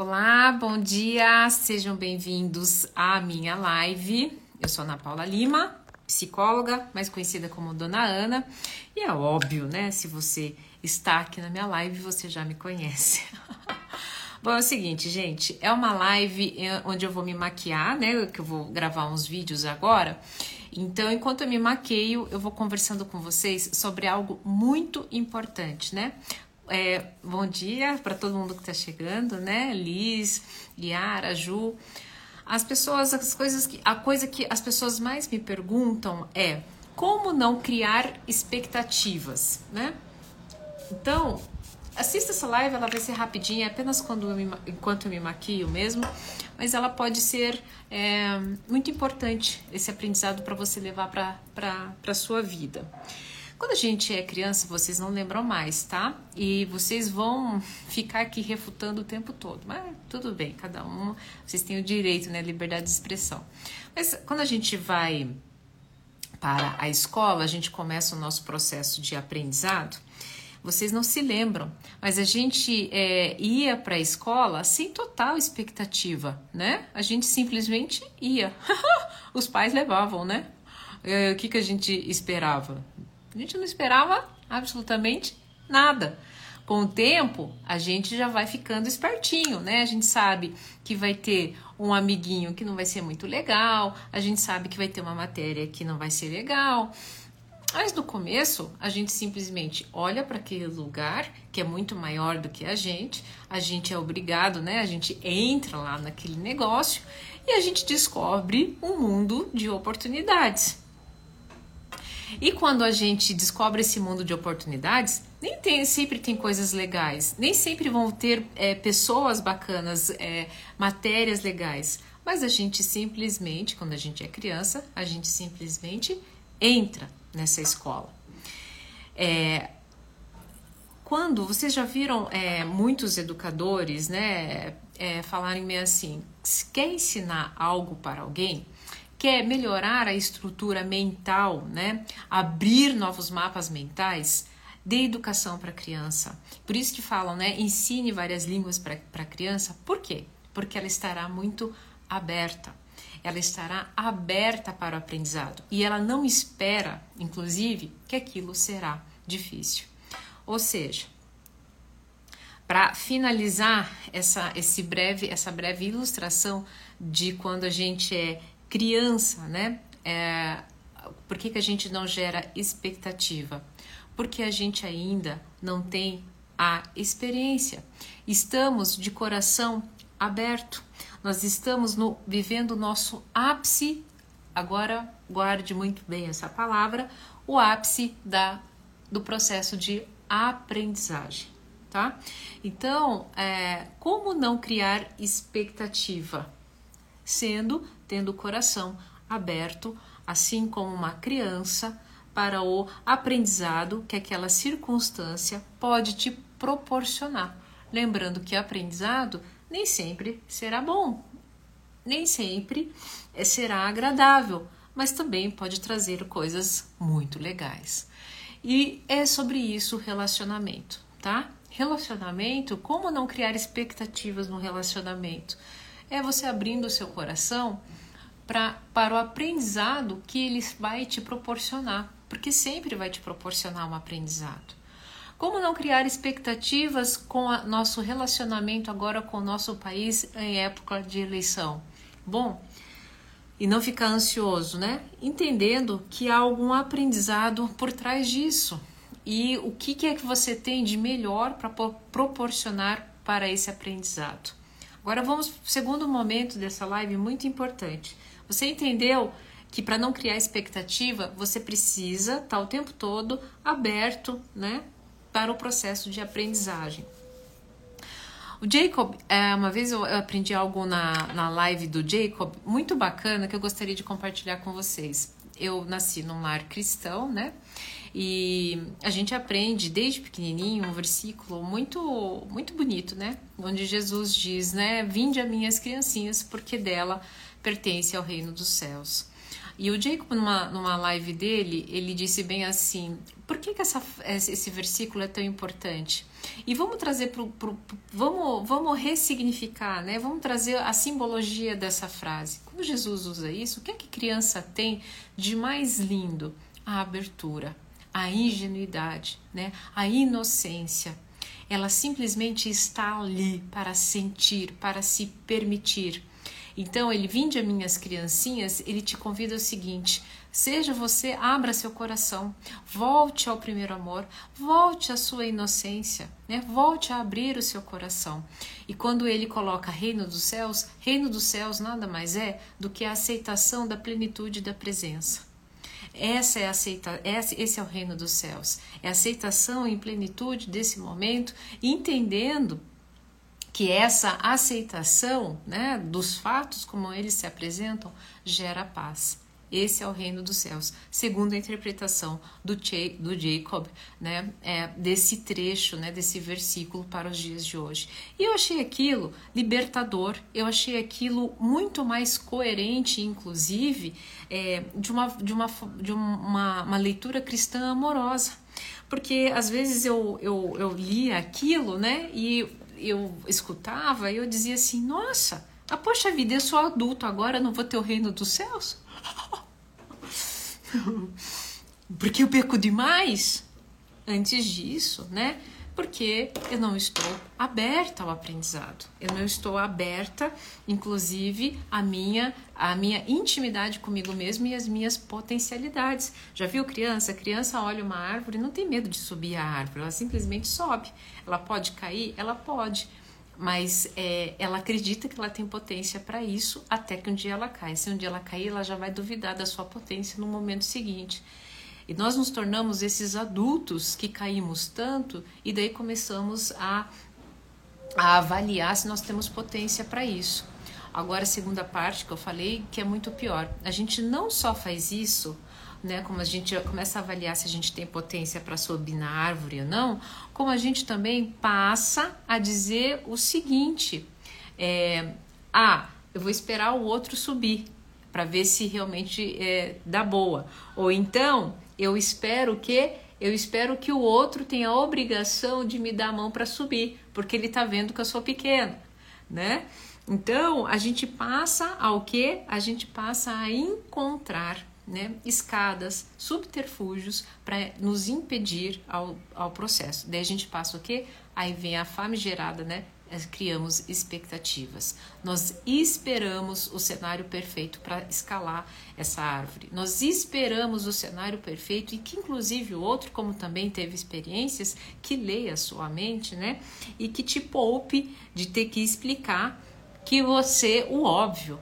Olá, bom dia, sejam bem-vindos à minha live. Eu sou Ana Paula Lima, psicóloga, mais conhecida como Dona Ana, e é óbvio, né? Se você está aqui na minha live, você já me conhece. Bom, é o seguinte, gente, é uma live é, onde eu vou me maquiar, né? Que eu vou gravar uns vídeos agora. Então, enquanto eu me maqueio, eu vou conversando com vocês sobre algo muito importante, né? É, bom dia para todo mundo que está chegando, né? Liz, Yara, Ju. As pessoas, as coisas que, a coisa que as pessoas mais me perguntam é como não criar expectativas, né? Então, assista essa live, ela vai ser rapidinha, é apenas quando eu me, enquanto eu me maquio mesmo, mas ela pode ser é, muito importante esse aprendizado para você levar para a sua vida. Quando a gente é criança, vocês não lembram mais, tá? E vocês vão ficar aqui refutando o tempo todo. Mas tudo bem, cada um, vocês têm o direito, né? Liberdade de expressão. Mas quando a gente vai para a escola, a gente começa o nosso processo de aprendizado. Vocês não se lembram, mas a gente é, ia para a escola sem total expectativa, né? A gente simplesmente ia. Os pais levavam, né? É, o que, que a gente esperava? A gente não esperava absolutamente nada. Com o tempo, a gente já vai ficando espertinho, né? A gente sabe que vai ter um amiguinho que não vai ser muito legal, a gente sabe que vai ter uma matéria que não vai ser legal. Mas no começo, a gente simplesmente olha para aquele lugar que é muito maior do que a gente, a gente é obrigado, né? A gente entra lá naquele negócio e a gente descobre um mundo de oportunidades. E quando a gente descobre esse mundo de oportunidades, nem tem, sempre tem coisas legais, nem sempre vão ter é, pessoas bacanas, é, matérias legais. Mas a gente simplesmente, quando a gente é criança, a gente simplesmente entra nessa escola. É, quando vocês já viram é, muitos educadores, né, é, falarem meio assim, quer ensinar algo para alguém, quer melhorar a estrutura mental, né? Abrir novos mapas mentais, dê educação para a criança. Por isso que falam, né? Ensine várias línguas para a criança. Por quê? Porque ela estará muito aberta. Ela estará aberta para o aprendizado e ela não espera, inclusive, que aquilo será difícil. Ou seja, para finalizar essa, esse breve, essa breve ilustração de quando a gente é criança, né? É, por que, que a gente não gera expectativa? Porque a gente ainda não tem a experiência. Estamos de coração aberto. Nós estamos no, vivendo o nosso ápice. Agora guarde muito bem essa palavra, o ápice da, do processo de aprendizagem, tá? Então, é, como não criar expectativa? Sendo tendo o coração aberto, assim como uma criança, para o aprendizado que aquela circunstância pode te proporcionar. Lembrando que aprendizado nem sempre será bom, nem sempre eh, será agradável, mas também pode trazer coisas muito legais. E é sobre isso o relacionamento, tá? Relacionamento, como não criar expectativas no relacionamento? É você abrindo o seu coração pra, para o aprendizado que ele vai te proporcionar, porque sempre vai te proporcionar um aprendizado. Como não criar expectativas com o nosso relacionamento agora com o nosso país em época de eleição? Bom, e não ficar ansioso, né? Entendendo que há algum aprendizado por trás disso. E o que, que é que você tem de melhor para proporcionar para esse aprendizado? Agora vamos para o segundo momento dessa live muito importante. Você entendeu que para não criar expectativa, você precisa estar tá o tempo todo aberto, né, para o processo de aprendizagem. O Jacob, é, uma vez eu aprendi algo na, na live do Jacob, muito bacana, que eu gostaria de compartilhar com vocês. Eu nasci num lar cristão, né? E a gente aprende desde pequenininho um versículo muito muito bonito, né? Onde Jesus diz, né? Vinde a minhas criancinhas, porque dela pertence ao reino dos céus. E o Jacob, numa, numa live dele, ele disse bem assim: por que, que essa, esse versículo é tão importante? E vamos trazer para vamos, vamos ressignificar, né? Vamos trazer a simbologia dessa frase. Quando Jesus usa isso, o que é que criança tem de mais lindo? A abertura, a ingenuidade, né? A inocência. Ela simplesmente está ali para sentir, para se permitir. Então, ele vinde a minhas criancinhas, ele te convida ao seguinte: seja você, abra seu coração, volte ao primeiro amor, volte à sua inocência, né? volte a abrir o seu coração. E quando ele coloca reino dos céus, reino dos céus nada mais é do que a aceitação da plenitude da presença. Essa é aceita, esse é o reino dos céus. É aceitação em plenitude desse momento, entendendo que essa aceitação né, dos fatos como eles se apresentam gera paz. Esse é o reino dos céus, segundo a interpretação do, do Jacob, né, é, desse trecho, né, desse versículo para os dias de hoje. E eu achei aquilo libertador, eu achei aquilo muito mais coerente, inclusive, é, de, uma, de, uma, de uma, uma leitura cristã amorosa. Porque às vezes eu, eu, eu lia aquilo, né, e eu escutava eu dizia assim: nossa, ah, poxa vida, eu sou adulto agora, não vou ter o reino dos céus? Porque eu perco demais antes disso, né? Porque eu não estou aberta ao aprendizado. Eu não estou aberta, inclusive, à minha, à minha intimidade comigo mesmo e às minhas potencialidades. Já viu criança? A criança olha uma árvore e não tem medo de subir a árvore, ela simplesmente sobe. Ela pode cair? Ela pode. Mas é, ela acredita que ela tem potência para isso até que um dia ela cai. Se um dia ela cair, ela já vai duvidar da sua potência no momento seguinte. E nós nos tornamos esses adultos que caímos tanto e daí começamos a, a avaliar se nós temos potência para isso. Agora, a segunda parte que eu falei, que é muito pior. A gente não só faz isso, né, como a gente começa a avaliar se a gente tem potência para subir na árvore ou não, como a gente também passa a dizer o seguinte: é, ah, eu vou esperar o outro subir para ver se realmente é, dá boa. Ou então, eu espero que eu espero que o outro tenha a obrigação de me dar a mão para subir, porque ele está vendo que eu sou pequena, né? Então, a gente passa ao que? A gente passa a encontrar né, escadas, subterfúgios para nos impedir ao, ao processo. Daí a gente passa o que? Aí vem a famigerada, né? Criamos expectativas. Nós esperamos o cenário perfeito para escalar essa árvore. Nós esperamos o cenário perfeito e que inclusive o outro, como também teve experiências, que leia sua mente, né? E que te poupe de ter que explicar que você o óbvio.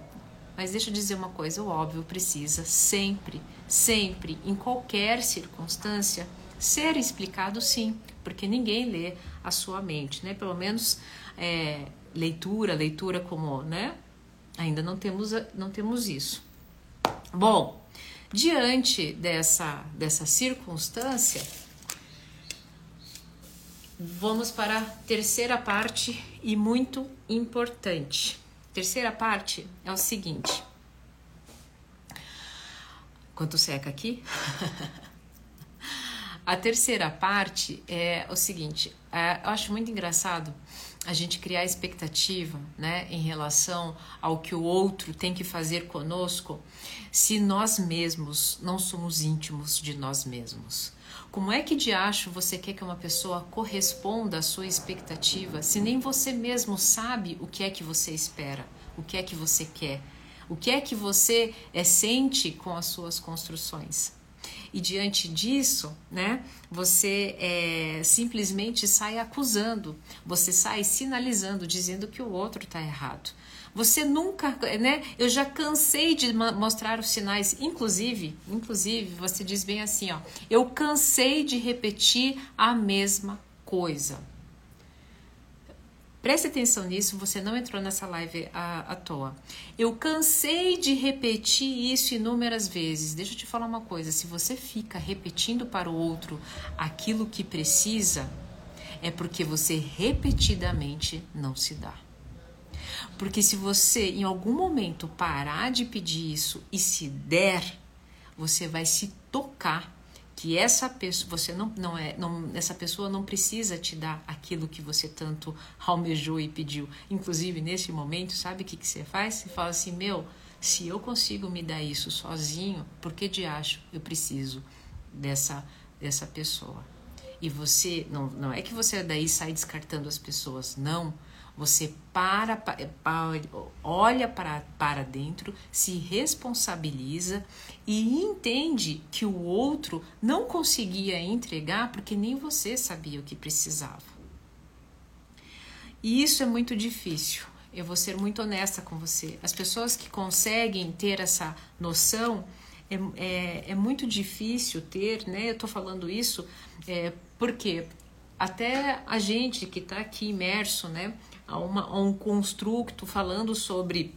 Mas deixa eu dizer uma coisa, o óbvio precisa sempre, sempre, em qualquer circunstância, ser explicado sim, porque ninguém lê a sua mente, né? Pelo menos é, leitura, leitura como, né? Ainda não temos, não temos isso. Bom, diante dessa, dessa circunstância, vamos para a terceira parte e muito importante. Terceira parte é o seguinte. Quanto seca aqui? a terceira parte é o seguinte. É, eu acho muito engraçado a gente criar expectativa né, em relação ao que o outro tem que fazer conosco se nós mesmos não somos íntimos de nós mesmos. Como é que de acho você quer que uma pessoa corresponda à sua expectativa se nem você mesmo sabe o que é que você espera, o que é que você quer, o que é que você é, sente com as suas construções? E diante disso, né, você é, simplesmente sai acusando, você sai sinalizando, dizendo que o outro está errado. Você nunca, né? Eu já cansei de mostrar os sinais, inclusive, inclusive, você diz bem assim, ó. Eu cansei de repetir a mesma coisa. Preste atenção nisso, você não entrou nessa live à, à toa. Eu cansei de repetir isso inúmeras vezes. Deixa eu te falar uma coisa: se você fica repetindo para o outro aquilo que precisa, é porque você repetidamente não se dá. Porque se você em algum momento parar de pedir isso e se der, você vai se tocar que essa pessoa, você não, não é, não, essa pessoa não precisa te dar aquilo que você tanto almejou e pediu. Inclusive, nesse momento, sabe o que, que você faz? Você fala assim, meu, se eu consigo me dar isso sozinho, por que de acho eu preciso dessa, dessa pessoa? E você, não, não é que você daí sai descartando as pessoas, não. Você para, olha para, para dentro, se responsabiliza e entende que o outro não conseguia entregar porque nem você sabia o que precisava. E isso é muito difícil. Eu vou ser muito honesta com você. As pessoas que conseguem ter essa noção é, é, é muito difícil ter, né? Eu tô falando isso é, porque até a gente que está aqui imerso, né? A, uma, a um construto falando sobre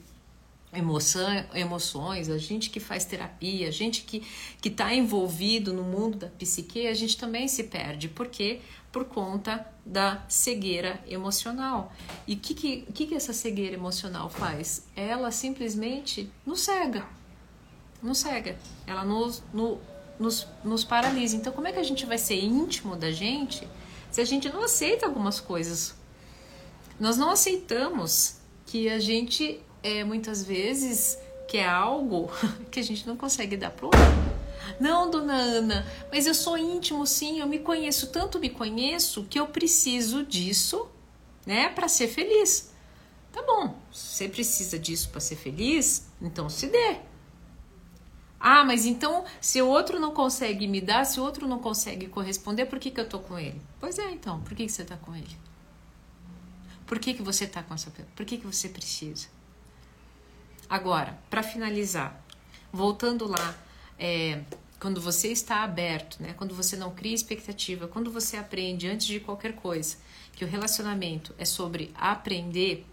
emoção, emoções, a gente que faz terapia, a gente que está envolvido no mundo da psique, a gente também se perde. Por quê? Por conta da cegueira emocional. E o que, que, que, que essa cegueira emocional faz? Ela simplesmente nos cega. Nos cega. Ela nos, no, nos, nos paralisa. Então, como é que a gente vai ser íntimo da gente se a gente não aceita algumas coisas nós não aceitamos que a gente é, muitas vezes quer algo que a gente não consegue dar pro outro. Não, dona Ana, mas eu sou íntimo sim, eu me conheço, tanto me conheço que eu preciso disso, né, para ser feliz. Tá bom, você precisa disso para ser feliz, então se dê. Ah, mas então, se o outro não consegue me dar, se o outro não consegue corresponder, por que, que eu tô com ele? Pois é, então, por que, que você tá com ele? Por que, que você está com essa? Por que, que você precisa? Agora, para finalizar, voltando lá, é, quando você está aberto, né? quando você não cria expectativa, quando você aprende antes de qualquer coisa que o relacionamento é sobre aprender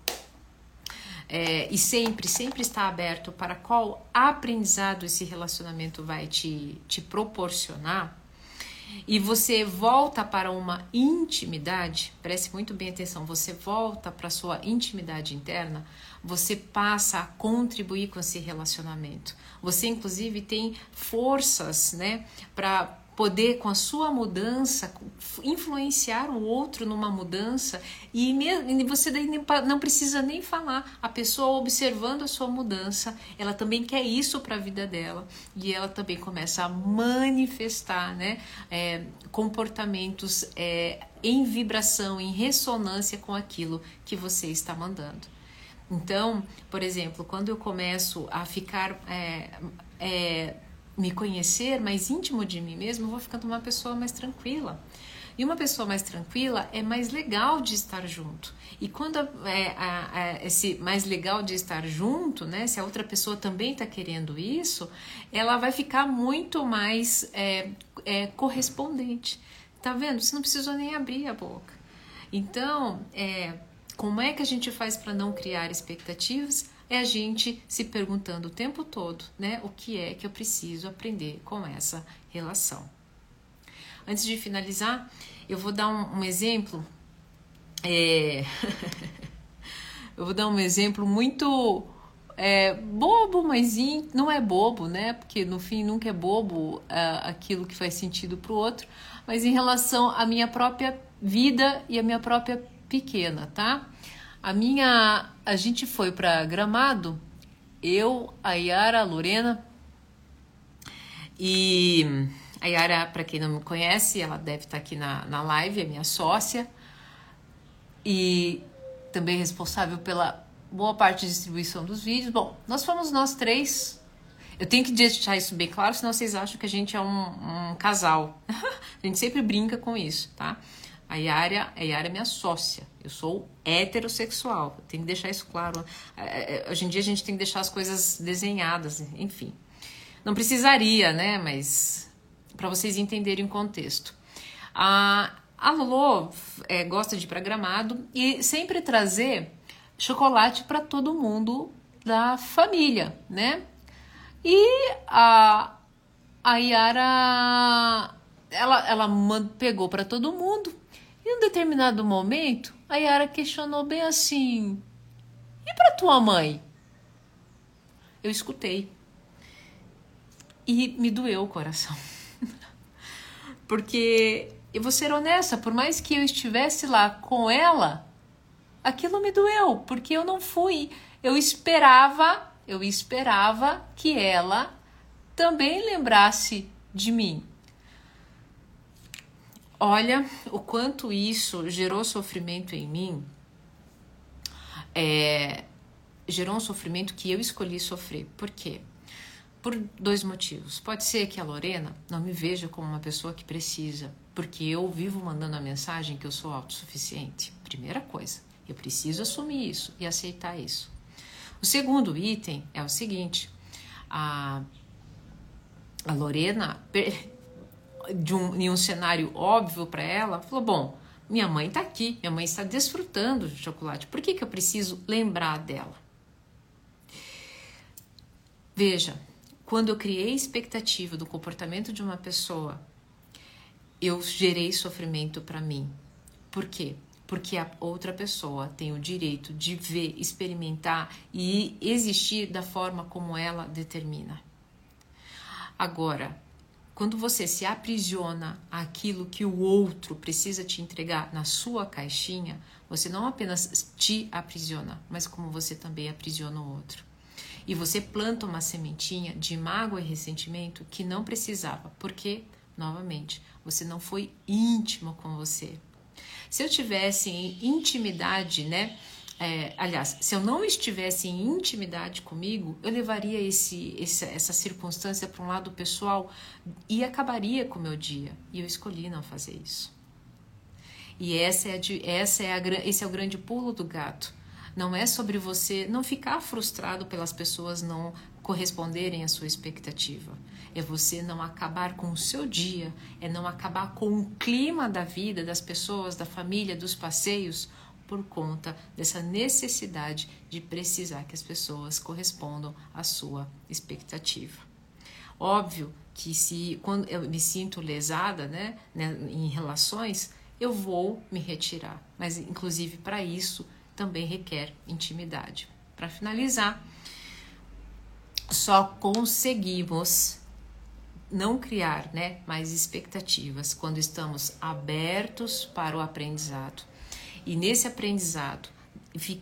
é, e sempre, sempre está aberto para qual aprendizado esse relacionamento vai te, te proporcionar, e você volta para uma intimidade, preste muito bem atenção, você volta para a sua intimidade interna, você passa a contribuir com esse relacionamento. Você inclusive tem forças, né, para poder, com a sua mudança, influenciar o outro numa mudança e, você daí não precisa nem falar. A pessoa observando a sua mudança, ela também quer isso para a vida dela e ela também começa a manifestar né, é, comportamentos é, em vibração, em ressonância com aquilo que você está mandando. Então, por exemplo, quando eu começo a ficar é, é, me conhecer mais íntimo de mim mesmo, eu vou ficando uma pessoa mais tranquila. E uma pessoa mais tranquila é mais legal de estar junto. E quando é, esse mais legal de estar junto, né? Se a outra pessoa também está querendo isso, ela vai ficar muito mais é, é, correspondente. Tá vendo? Você não precisou nem abrir a boca. Então, é, como é que a gente faz para não criar expectativas? É a gente se perguntando o tempo todo, né, o que é que eu preciso aprender com essa relação. Antes de finalizar, eu vou dar um, um exemplo. É... eu vou dar um exemplo muito é, bobo, mas não é bobo, né? Porque no fim nunca é bobo é, aquilo que faz sentido para o outro, mas em relação à minha própria vida e à minha própria pequena, tá? A minha. A gente foi para Gramado, eu, a Yara, a Lorena. E a Yara, para quem não me conhece, ela deve estar tá aqui na, na live, é minha sócia. E também responsável pela boa parte de distribuição dos vídeos. Bom, nós fomos nós três. Eu tenho que deixar isso bem claro, senão vocês acham que a gente é um, um casal. a gente sempre brinca com isso, tá? A Yara, a Yara é minha sócia. Eu sou heterossexual. Tem que deixar isso claro. É, é, hoje em dia a gente tem que deixar as coisas desenhadas, enfim. Não precisaria, né? Mas para vocês entenderem o contexto. A, a Lolo é, gosta de ir para Gramado e sempre trazer chocolate para todo mundo da família, né? E a, a Yara ela, ela pegou para todo mundo em um determinado momento, a Yara questionou bem assim: E para tua mãe? Eu escutei. E me doeu o coração. Porque eu vou ser honesta, por mais que eu estivesse lá com ela, aquilo me doeu, porque eu não fui. Eu esperava, eu esperava que ela também lembrasse de mim. Olha o quanto isso gerou sofrimento em mim. É, gerou um sofrimento que eu escolhi sofrer. Por quê? Por dois motivos. Pode ser que a Lorena não me veja como uma pessoa que precisa, porque eu vivo mandando a mensagem que eu sou autossuficiente. Primeira coisa, eu preciso assumir isso e aceitar isso. O segundo item é o seguinte: a, a Lorena, de um, em um cenário óbvio para ela, falou: Bom, minha mãe está aqui, minha mãe está desfrutando de chocolate, por que, que eu preciso lembrar dela? Veja, quando eu criei expectativa do comportamento de uma pessoa, eu gerei sofrimento para mim. Por quê? Porque a outra pessoa tem o direito de ver, experimentar e existir da forma como ela determina. Agora, quando você se aprisiona aquilo que o outro precisa te entregar na sua caixinha, você não apenas te aprisiona, mas como você também aprisiona o outro. E você planta uma sementinha de mágoa e ressentimento que não precisava, porque, novamente, você não foi íntimo com você. Se eu tivesse intimidade, né? É, aliás, se eu não estivesse em intimidade comigo, eu levaria esse, esse essa circunstância para um lado pessoal e acabaria com o meu dia. E eu escolhi não fazer isso. E essa é, a, essa é a, esse é o grande pulo do gato. Não é sobre você não ficar frustrado pelas pessoas não corresponderem à sua expectativa. É você não acabar com o seu dia, é não acabar com o clima da vida, das pessoas, da família, dos passeios, por conta dessa necessidade de precisar que as pessoas correspondam à sua expectativa. Óbvio que se quando eu me sinto lesada, né, né em relações, eu vou me retirar, mas inclusive para isso também requer intimidade. Para finalizar, só conseguimos não criar né, mais expectativas quando estamos abertos para o aprendizado. E nesse aprendizado,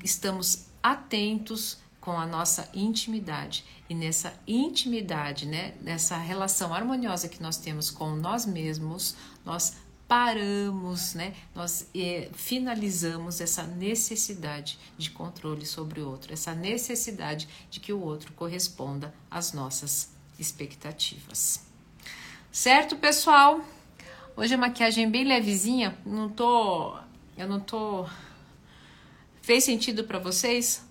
estamos atentos com a nossa intimidade. E nessa intimidade, né, nessa relação harmoniosa que nós temos com nós mesmos, nós paramos, né? Nós é, finalizamos essa necessidade de controle sobre o outro, essa necessidade de que o outro corresponda às nossas expectativas. Certo, pessoal? Hoje a maquiagem é bem levezinha, não tô, eu não tô Fez sentido para vocês?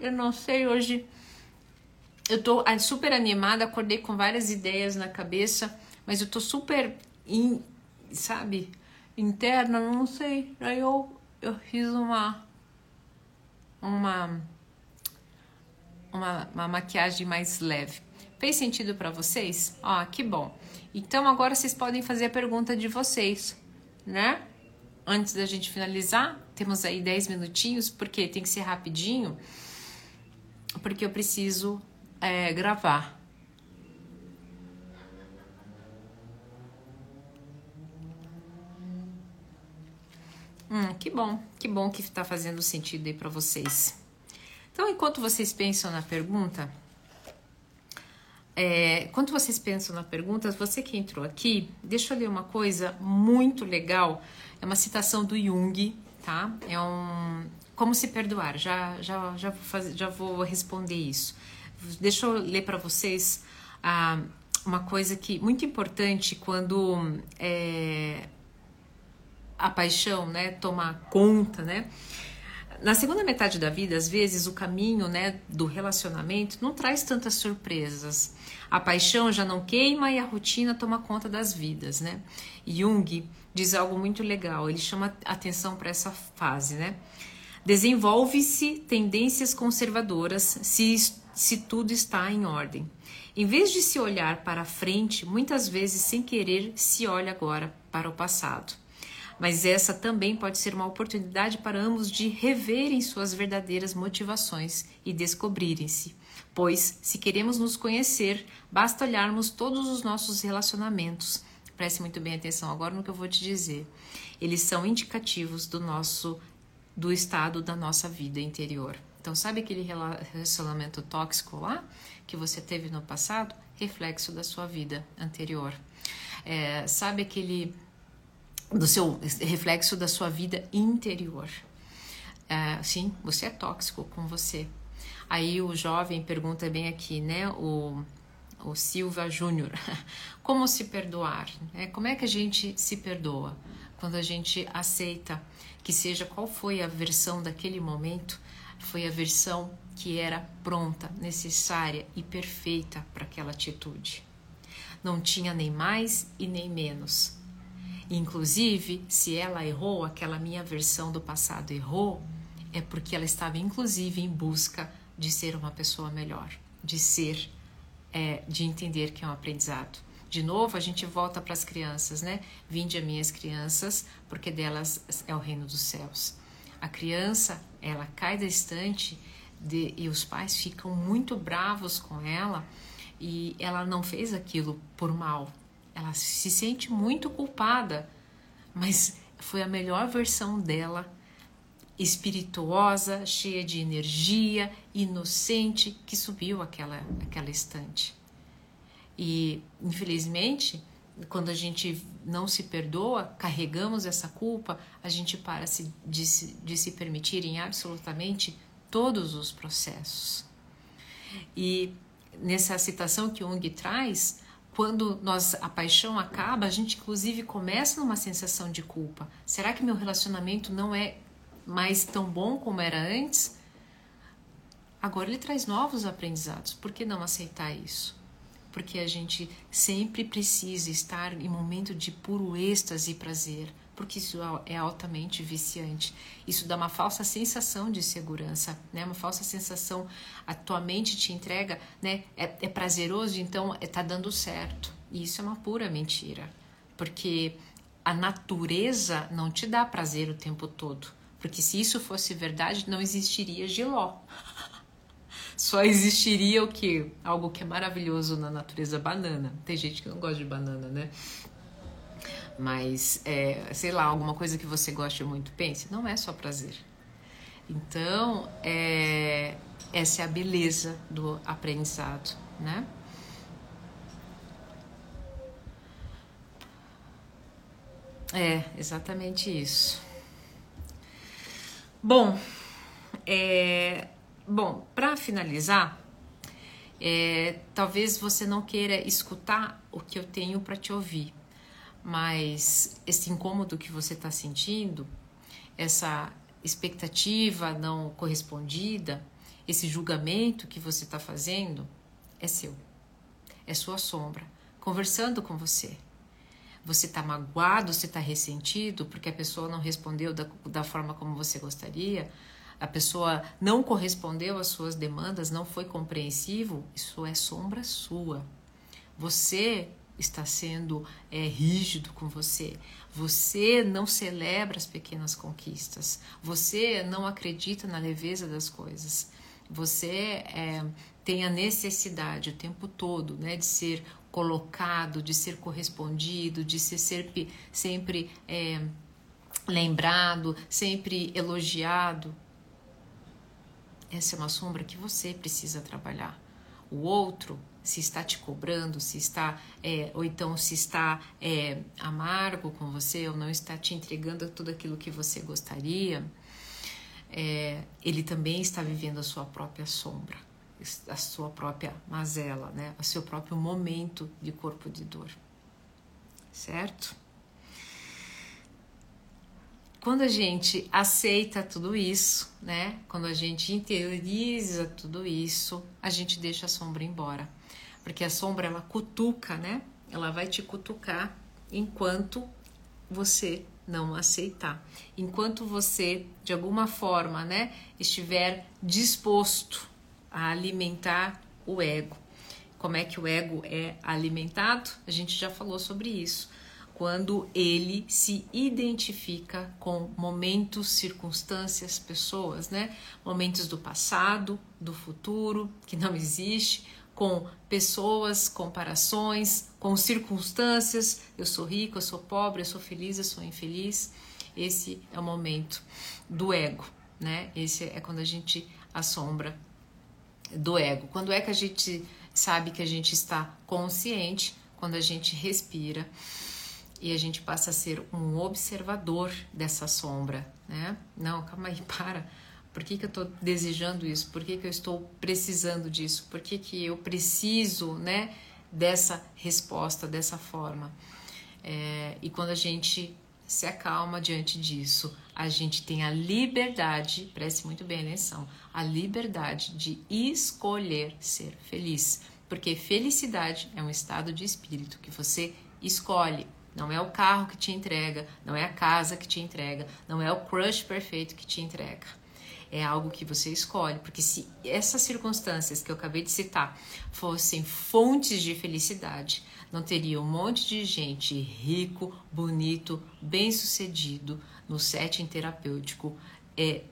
Eu não sei hoje. Eu tô ah, super animada, acordei com várias ideias na cabeça, mas eu tô super in, sabe, interna, não sei. Aí eu, eu fiz uma, uma, uma, uma maquiagem mais leve. Fez sentido para vocês? Ó, que bom. Então agora vocês podem fazer a pergunta de vocês, né? Antes da gente finalizar, temos aí 10 minutinhos, porque tem que ser rapidinho, porque eu preciso é, gravar. Hum, que bom, que bom que está fazendo sentido aí para vocês. Então, enquanto vocês pensam na pergunta, é, enquanto vocês pensam na pergunta, você que entrou aqui, deixa eu ler uma coisa muito legal. É uma citação do Jung, tá? É um como se perdoar. Já já já vou, fazer, já vou responder isso. Deixa eu ler para vocês ah, uma coisa que muito importante quando é, a paixão, né, toma conta, né? Na segunda metade da vida, às vezes o caminho, né, do relacionamento não traz tantas surpresas. A paixão já não queima e a rotina toma conta das vidas, né? Jung diz algo muito legal, ele chama atenção para essa fase, né? Desenvolve-se tendências conservadoras se, se tudo está em ordem. Em vez de se olhar para frente, muitas vezes sem querer se olha agora para o passado mas essa também pode ser uma oportunidade para ambos de reverem suas verdadeiras motivações e descobrirem-se. Pois, se queremos nos conhecer, basta olharmos todos os nossos relacionamentos preste muito bem atenção agora no que eu vou te dizer. Eles são indicativos do nosso do estado da nossa vida interior. Então, sabe aquele relacionamento tóxico lá que você teve no passado? Reflexo da sua vida anterior. É, sabe aquele do seu reflexo da sua vida interior? É, sim, você é tóxico com você. Aí o jovem pergunta bem aqui, né? O, o Silva Júnior, como se perdoar? É, como é que a gente se perdoa? Quando a gente aceita que seja qual foi a versão daquele momento, foi a versão que era pronta, necessária e perfeita para aquela atitude. Não tinha nem mais e nem menos. Inclusive, se ela errou, aquela minha versão do passado errou, é porque ela estava inclusive em busca de ser uma pessoa melhor, de ser, é, de entender que é um aprendizado. De novo, a gente volta para as crianças, né? Vinde a minhas crianças, porque delas é o reino dos céus. A criança, ela cai da estante de, e os pais ficam muito bravos com ela e ela não fez aquilo por mal. Ela se sente muito culpada, mas foi a melhor versão dela espirituosa, cheia de energia, inocente, que subiu aquela, aquela estante. E, infelizmente, quando a gente não se perdoa, carregamos essa culpa, a gente para de, se, de se permitir em absolutamente todos os processos. E nessa citação que Jung traz, quando nós a paixão acaba, a gente inclusive começa numa sensação de culpa. Será que meu relacionamento não é mais tão bom como era antes, agora ele traz novos aprendizados. Por que não aceitar isso? Porque a gente sempre precisa estar em momento de puro êxtase e prazer, porque isso é altamente viciante. Isso dá uma falsa sensação de segurança, né? Uma falsa sensação, a tua mente te entrega, né? É, é prazeroso, então é, tá dando certo. E isso é uma pura mentira, porque a natureza não te dá prazer o tempo todo. Porque se isso fosse verdade, não existiria giló. Só existiria o que? Algo que é maravilhoso na natureza, banana. Tem gente que não gosta de banana, né? Mas, é, sei lá, alguma coisa que você goste muito, pense, não é só prazer. Então, é, essa é a beleza do aprendizado, né? É, exatamente isso. Bom, é, bom, para finalizar, é, talvez você não queira escutar o que eu tenho para te ouvir, mas esse incômodo que você está sentindo, essa expectativa não correspondida, esse julgamento que você está fazendo, é seu, é sua sombra, conversando com você. Você está magoado, você está ressentido porque a pessoa não respondeu da, da forma como você gostaria, a pessoa não correspondeu às suas demandas, não foi compreensivo, isso é sombra sua. Você está sendo é, rígido com você. Você não celebra as pequenas conquistas. Você não acredita na leveza das coisas. Você é, tem a necessidade o tempo todo né, de ser colocado, de ser correspondido, de ser sempre, sempre é, lembrado, sempre elogiado. Essa é uma sombra que você precisa trabalhar. O outro, se está te cobrando, se está, é, ou então se está é, amargo com você, ou não está te entregando tudo aquilo que você gostaria, é, ele também está vivendo a sua própria sombra a sua própria mazela, né? O seu próprio momento de corpo de dor. Certo? Quando a gente aceita tudo isso, né? Quando a gente interioriza tudo isso, a gente deixa a sombra embora. Porque a sombra ela cutuca, né? Ela vai te cutucar enquanto você não aceitar. Enquanto você, de alguma forma, né, estiver disposto a alimentar o ego. Como é que o ego é alimentado? A gente já falou sobre isso. Quando ele se identifica com momentos, circunstâncias, pessoas, né? Momentos do passado, do futuro, que não existe, com pessoas, comparações, com circunstâncias. Eu sou rico, eu sou pobre, eu sou feliz, eu sou infeliz. Esse é o momento do ego, né? Esse é quando a gente assombra do ego. Quando é que a gente sabe que a gente está consciente? Quando a gente respira e a gente passa a ser um observador dessa sombra, né? Não, calma aí, para por que, que eu estou desejando isso? Por que, que eu estou precisando disso? Por que, que eu preciso né, dessa resposta, dessa forma? É, e quando a gente se acalma diante disso, a gente tem a liberdade, preste muito bem atenção, a liberdade de escolher ser feliz. Porque felicidade é um estado de espírito que você escolhe. Não é o carro que te entrega, não é a casa que te entrega, não é o crush perfeito que te entrega é algo que você escolhe, porque se essas circunstâncias que eu acabei de citar fossem fontes de felicidade, não teria um monte de gente rico, bonito, bem-sucedido no setting terapêutico, é,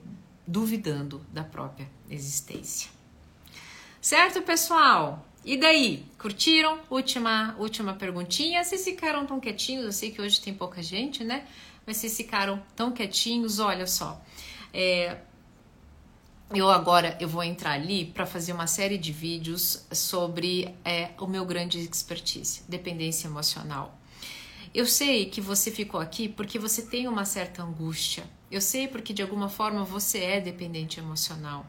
duvidando da própria existência. Certo, pessoal? E daí? Curtiram? Última, última perguntinha. Vocês ficaram tão quietinhos? Eu sei que hoje tem pouca gente, né? Mas vocês ficaram tão quietinhos. Olha só, é, eu agora eu vou entrar ali para fazer uma série de vídeos sobre é, o meu grande expertise, dependência emocional. Eu sei que você ficou aqui porque você tem uma certa angústia. Eu sei porque de alguma forma você é dependente emocional.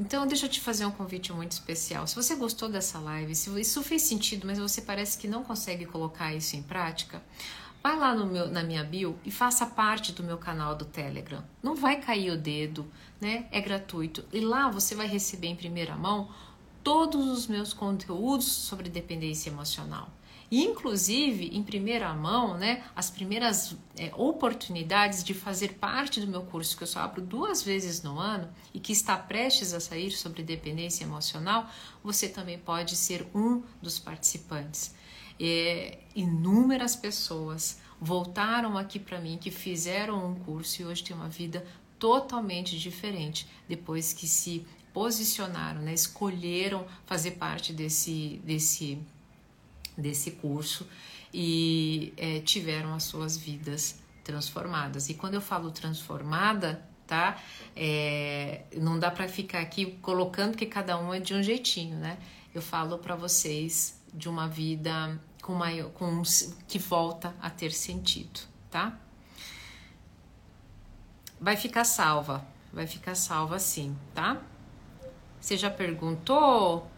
Então, deixa eu te fazer um convite muito especial. Se você gostou dessa live, se isso fez sentido, mas você parece que não consegue colocar isso em prática, vai lá meu, na minha bio e faça parte do meu canal do Telegram. Não vai cair o dedo, né? É gratuito. E lá você vai receber em primeira mão todos os meus conteúdos sobre dependência emocional. Inclusive, em primeira mão, né, as primeiras é, oportunidades de fazer parte do meu curso, que eu só abro duas vezes no ano e que está prestes a sair sobre dependência emocional, você também pode ser um dos participantes. É, inúmeras pessoas voltaram aqui para mim que fizeram um curso e hoje têm uma vida totalmente diferente depois que se posicionaram, né, escolheram fazer parte desse, desse, desse curso e é, tiveram as suas vidas transformadas. E quando eu falo transformada, tá? É, não dá para ficar aqui colocando que cada um é de um jeitinho, né? Eu falo para vocês de uma vida com maior, com, que volta a ter sentido, tá? Vai ficar salva, vai ficar salva sim, tá? Você já perguntou,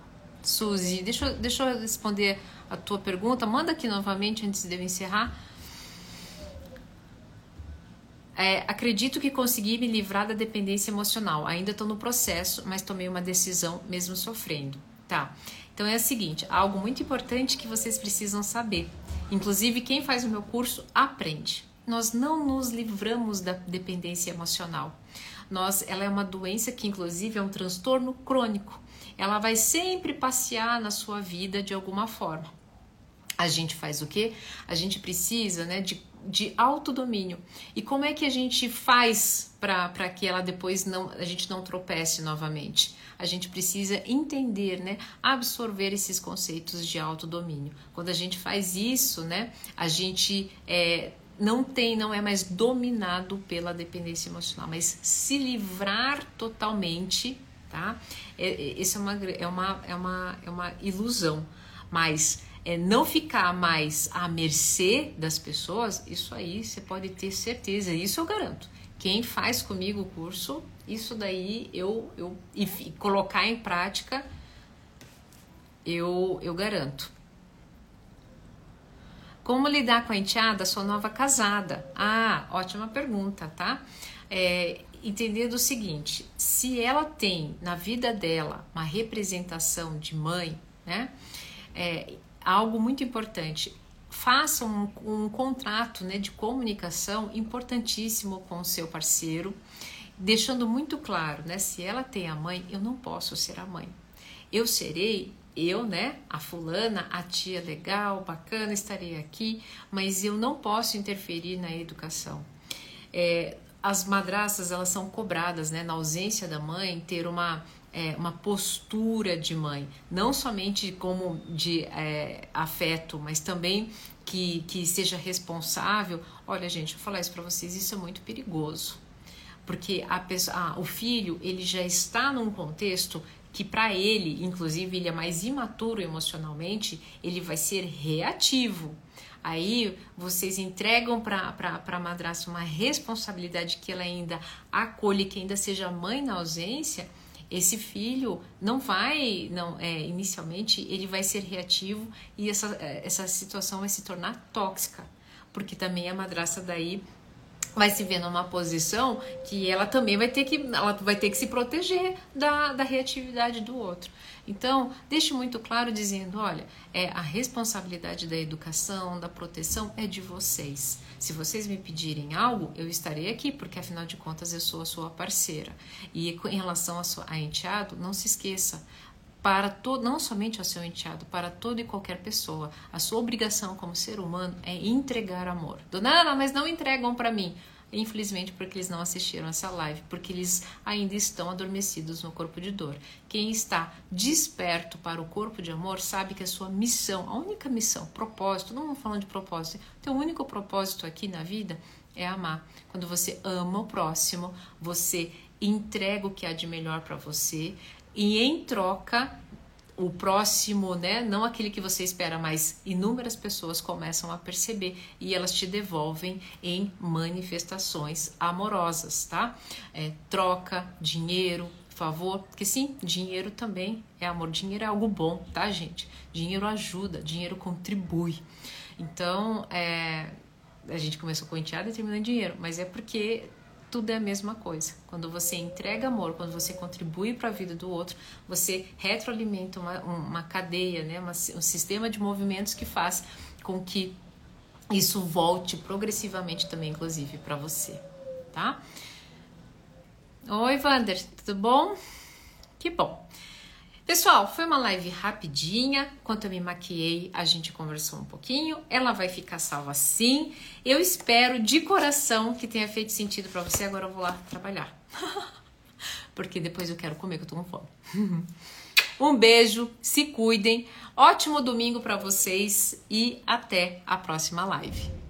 Suzy? Deixa, deixa eu responder a tua pergunta. Manda aqui novamente antes de eu encerrar. É, acredito que consegui me livrar da dependência emocional. Ainda estou no processo, mas tomei uma decisão mesmo sofrendo. Tá. Então é o seguinte, algo muito importante que vocês precisam saber. Inclusive quem faz o meu curso aprende nós não nos livramos da dependência emocional. Nós, ela é uma doença que inclusive é um transtorno crônico. Ela vai sempre passear na sua vida de alguma forma. A gente faz o quê? A gente precisa, né, de de autodomínio. E como é que a gente faz para que ela depois não a gente não tropece novamente? A gente precisa entender, né, absorver esses conceitos de autodomínio. Quando a gente faz isso, né, a gente é, não tem, não é mais dominado pela dependência emocional, mas se livrar totalmente, tá? É, é, isso é uma, é uma, é uma, é uma ilusão, mas é não ficar mais à mercê das pessoas, isso aí você pode ter certeza, isso eu garanto. Quem faz comigo o curso, isso daí eu, eu e colocar em prática, eu, eu garanto. Como lidar com a enteada, sua nova casada? Ah, ótima pergunta, tá? É, entender o seguinte: se ela tem na vida dela uma representação de mãe, né? É, algo muito importante. Faça um, um contrato né, de comunicação importantíssimo com o seu parceiro, deixando muito claro, né? Se ela tem a mãe, eu não posso ser a mãe. Eu serei eu, né, a fulana, a tia legal, bacana, estarei aqui, mas eu não posso interferir na educação. É, as madraças, elas são cobradas, né, na ausência da mãe, ter uma é, uma postura de mãe, não somente como de é, afeto, mas também que, que seja responsável. Olha, gente, vou falar isso para vocês, isso é muito perigoso. Porque a pessoa, ah, o filho ele já está num contexto que para ele, inclusive ele é mais imaturo emocionalmente, ele vai ser reativo. Aí vocês entregam para a madrasta uma responsabilidade que ela ainda acolhe, que ainda seja mãe na ausência. Esse filho não vai, não é, inicialmente, ele vai ser reativo e essa, essa situação vai se tornar tóxica, porque também a madrasta daí vai se ver numa posição que ela também vai ter que, ela vai ter que se proteger da, da reatividade do outro. Então, deixe muito claro dizendo, olha, é a responsabilidade da educação, da proteção é de vocês. Se vocês me pedirem algo, eu estarei aqui, porque afinal de contas eu sou a sua parceira. E em relação a, sua, a enteado, não se esqueça, para todo, não somente ao seu enteado, para toda e qualquer pessoa. A sua obrigação como ser humano é entregar amor. Dona Ana, mas não entregam para mim. Infelizmente, porque eles não assistiram essa live, porque eles ainda estão adormecidos no corpo de dor. Quem está desperto para o corpo de amor sabe que a sua missão, a única missão, propósito, não vamos falando de propósito, teu único propósito aqui na vida é amar. Quando você ama o próximo, você entrega o que há de melhor para você, e em troca o próximo, né, não aquele que você espera, mas inúmeras pessoas começam a perceber e elas te devolvem em manifestações amorosas, tá? É, troca, dinheiro, favor, porque sim, dinheiro também é amor. Dinheiro é algo bom, tá, gente? Dinheiro ajuda, dinheiro contribui. Então, é, a gente começou com enteado e terminou em dinheiro, mas é porque tudo é a mesma coisa. Quando você entrega amor, quando você contribui para a vida do outro, você retroalimenta uma, uma cadeia, né? Uma, um sistema de movimentos que faz com que isso volte progressivamente também, inclusive, para você, tá? Oi, Vander, tudo bom? Que bom. Pessoal, foi uma live rapidinha. Enquanto eu me maquiei, a gente conversou um pouquinho. Ela vai ficar salva sim. Eu espero de coração que tenha feito sentido para você. Agora eu vou lá trabalhar. Porque depois eu quero comer, que eu tô com fome. um beijo, se cuidem. Ótimo domingo para vocês e até a próxima live.